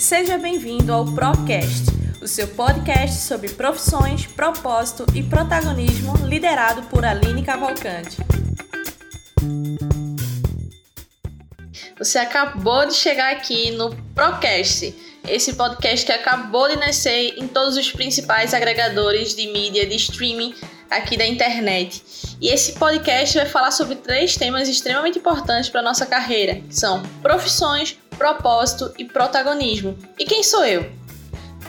Seja bem-vindo ao Procast, o seu podcast sobre profissões, propósito e protagonismo, liderado por Aline Cavalcante. Você acabou de chegar aqui no Procast, esse podcast que acabou de nascer em todos os principais agregadores de mídia de streaming aqui da internet. E esse podcast vai falar sobre três temas extremamente importantes para nossa carreira, que são profissões, propósito e protagonismo. E quem sou eu?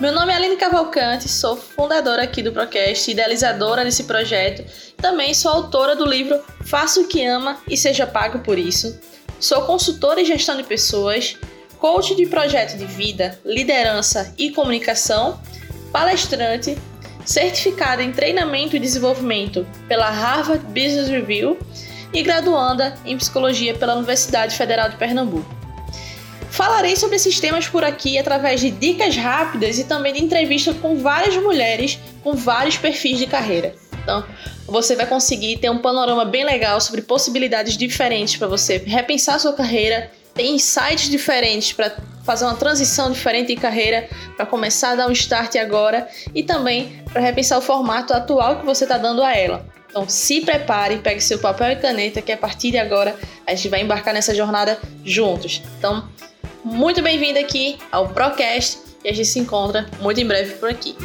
Meu nome é Aline Cavalcante, sou fundadora aqui do Procast, idealizadora desse projeto. Também sou autora do livro Faça o que ama e seja pago por isso. Sou consultora em gestão de pessoas, coach de projeto de vida, liderança e comunicação, palestrante, certificada em treinamento e desenvolvimento pela Harvard Business Review e graduanda em psicologia pela Universidade Federal de Pernambuco. Falarei sobre esses temas por aqui através de dicas rápidas e também de entrevista com várias mulheres com vários perfis de carreira. Então, você vai conseguir ter um panorama bem legal sobre possibilidades diferentes para você repensar sua carreira, ter insights diferentes para fazer uma transição diferente de carreira, para começar a dar um start agora e também para repensar o formato atual que você está dando a ela. Então se prepare, pegue seu papel e caneta que a partir de agora a gente vai embarcar nessa jornada juntos. Então muito bem-vindo aqui ao Procast e a gente se encontra muito em breve por aqui.